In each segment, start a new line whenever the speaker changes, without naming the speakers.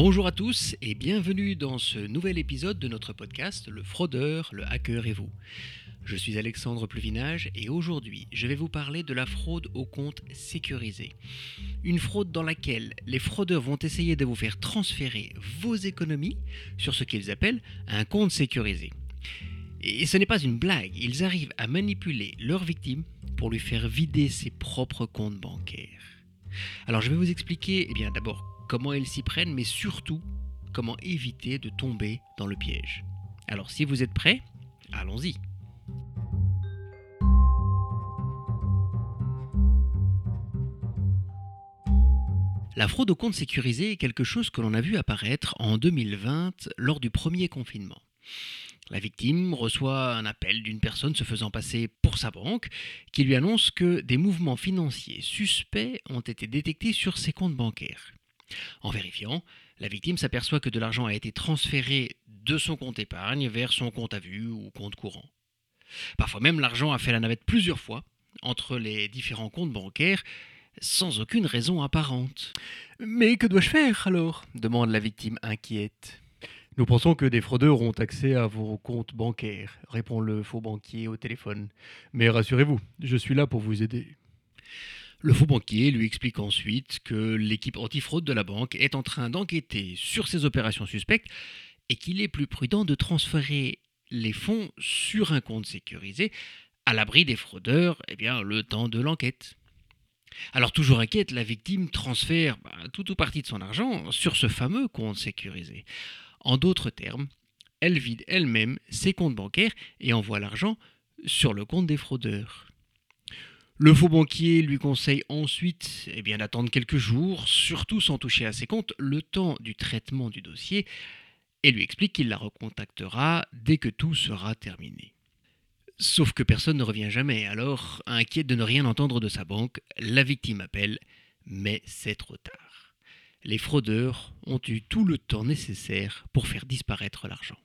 Bonjour à tous et bienvenue dans ce nouvel épisode de notre podcast Le fraudeur, le hacker et vous. Je suis Alexandre Pluvinage et aujourd'hui je vais vous parler de la fraude au compte sécurisé. Une fraude dans laquelle les fraudeurs vont essayer de vous faire transférer vos économies sur ce qu'ils appellent un compte sécurisé. Et ce n'est pas une blague, ils arrivent à manipuler leur victime pour lui faire vider ses propres comptes bancaires. Alors je vais vous expliquer eh bien d'abord comment ils s'y prennent mais surtout comment éviter de tomber dans le piège. Alors si vous êtes prêts, allons-y. La fraude au compte sécurisé est quelque chose que l'on a vu apparaître en 2020 lors du premier confinement. La victime reçoit un appel d'une personne se faisant passer pour sa banque qui lui annonce que des mouvements financiers suspects ont été détectés sur ses comptes bancaires. En vérifiant, la victime s'aperçoit que de l'argent a été transféré de son compte épargne vers son compte à vue ou compte courant. Parfois même l'argent a fait la navette plusieurs fois entre les différents comptes bancaires sans aucune raison apparente.
Mais que dois-je faire alors? demande la victime inquiète. Nous pensons que des fraudeurs ont accès à vos comptes bancaires, répond le faux banquier au téléphone. Mais rassurez-vous, je suis là pour vous aider.
Le faux banquier lui explique ensuite que l'équipe antifraude de la banque est en train d'enquêter sur ces opérations suspectes et qu'il est plus prudent de transférer les fonds sur un compte sécurisé à l'abri des fraudeurs eh bien, le temps de l'enquête. Alors toujours inquiète, la victime transfère bah, tout ou partie de son argent sur ce fameux compte sécurisé. En d'autres termes, elle vide elle-même ses comptes bancaires et envoie l'argent sur le compte des fraudeurs. Le faux banquier lui conseille ensuite eh bien, d'attendre quelques jours, surtout sans toucher à ses comptes, le temps du traitement du dossier, et lui explique qu'il la recontactera dès que tout sera terminé. Sauf que personne ne revient jamais, alors, inquiète de ne rien entendre de sa banque, la victime appelle, mais c'est trop tard. Les fraudeurs ont eu tout le temps nécessaire pour faire disparaître l'argent.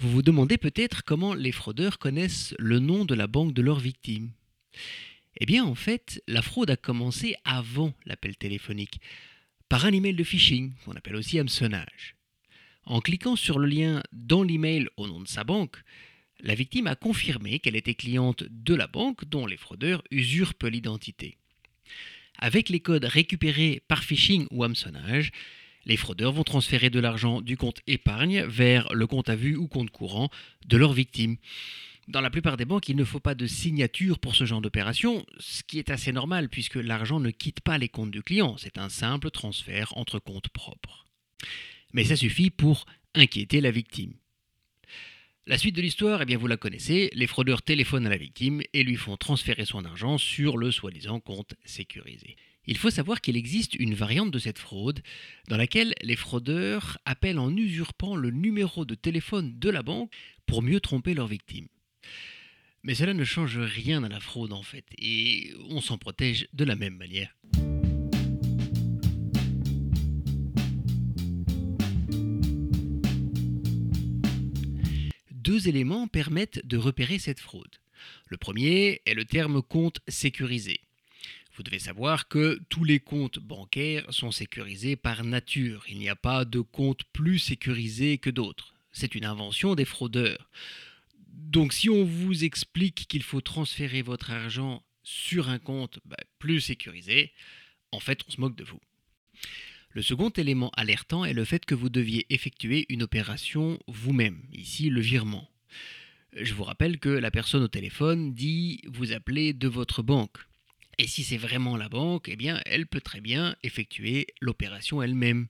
Vous vous demandez peut-être comment les fraudeurs connaissent le nom de la banque de leur victime. Eh bien, en fait, la fraude a commencé avant l'appel téléphonique par un email de phishing, qu'on appelle aussi hameçonnage. En cliquant sur le lien dans l'email au nom de sa banque, la victime a confirmé qu'elle était cliente de la banque dont les fraudeurs usurpent l'identité. Avec les codes récupérés par phishing ou hameçonnage, les fraudeurs vont transférer de l'argent du compte épargne vers le compte à vue ou compte courant de leur victime. Dans la plupart des banques, il ne faut pas de signature pour ce genre d'opération, ce qui est assez normal puisque l'argent ne quitte pas les comptes du client, c'est un simple transfert entre comptes propres. Mais ça suffit pour inquiéter la victime. La suite de l'histoire, eh vous la connaissez, les fraudeurs téléphonent à la victime et lui font transférer son argent sur le soi-disant compte sécurisé. Il faut savoir qu'il existe une variante de cette fraude dans laquelle les fraudeurs appellent en usurpant le numéro de téléphone de la banque pour mieux tromper leur victime. Mais cela ne change rien à la fraude en fait, et on s'en protège de la même manière. Deux éléments permettent de repérer cette fraude. Le premier est le terme compte sécurisé. Vous devez savoir que tous les comptes bancaires sont sécurisés par nature. Il n'y a pas de compte plus sécurisé que d'autres. C'est une invention des fraudeurs. Donc si on vous explique qu'il faut transférer votre argent sur un compte bah, plus sécurisé, en fait on se moque de vous. Le second élément alertant est le fait que vous deviez effectuer une opération vous-même, ici le virement. Je vous rappelle que la personne au téléphone dit vous appelez de votre banque. Et si c'est vraiment la banque, eh bien elle peut très bien effectuer l'opération elle-même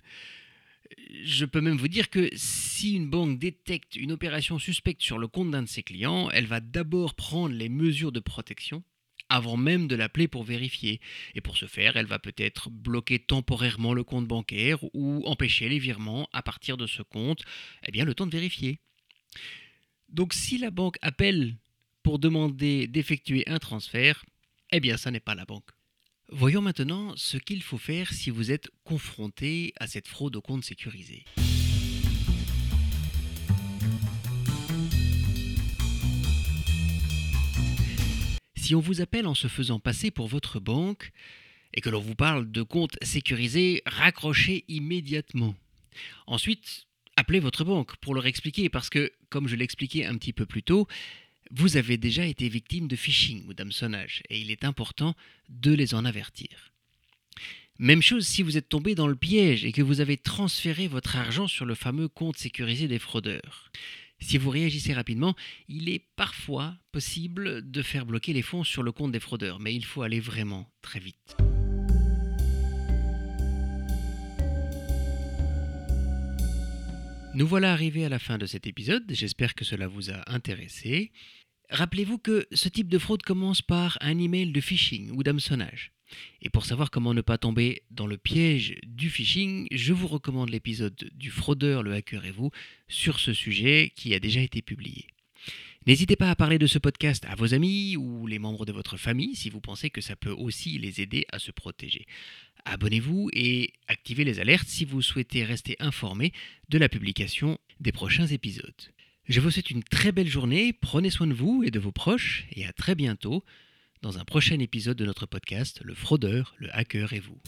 je peux même vous dire que si une banque détecte une opération suspecte sur le compte d'un de ses clients, elle va d'abord prendre les mesures de protection avant même de l'appeler pour vérifier. Et pour ce faire, elle va peut-être bloquer temporairement le compte bancaire ou empêcher les virements à partir de ce compte, eh bien le temps de vérifier. Donc si la banque appelle pour demander d'effectuer un transfert, eh bien ça n'est pas la banque. Voyons maintenant ce qu'il faut faire si vous êtes confronté à cette fraude au compte sécurisé. Si on vous appelle en se faisant passer pour votre banque et que l'on vous parle de compte sécurisé, raccrochez immédiatement. Ensuite, appelez votre banque pour leur expliquer parce que, comme je l'expliquais un petit peu plus tôt, vous avez déjà été victime de phishing ou d'hameçonnage et il est important de les en avertir. Même chose si vous êtes tombé dans le piège et que vous avez transféré votre argent sur le fameux compte sécurisé des fraudeurs. Si vous réagissez rapidement, il est parfois possible de faire bloquer les fonds sur le compte des fraudeurs, mais il faut aller vraiment très vite. Nous voilà arrivés à la fin de cet épisode, j'espère que cela vous a intéressé. Rappelez-vous que ce type de fraude commence par un email de phishing ou d'hameçonnage. Et pour savoir comment ne pas tomber dans le piège du phishing, je vous recommande l'épisode du fraudeur, le hacker et vous sur ce sujet qui a déjà été publié. N'hésitez pas à parler de ce podcast à vos amis ou les membres de votre famille si vous pensez que ça peut aussi les aider à se protéger. Abonnez-vous et activez les alertes si vous souhaitez rester informé de la publication des prochains épisodes. Je vous souhaite une très belle journée, prenez soin de vous et de vos proches et à très bientôt dans un prochain épisode de notre podcast Le fraudeur, le hacker et vous.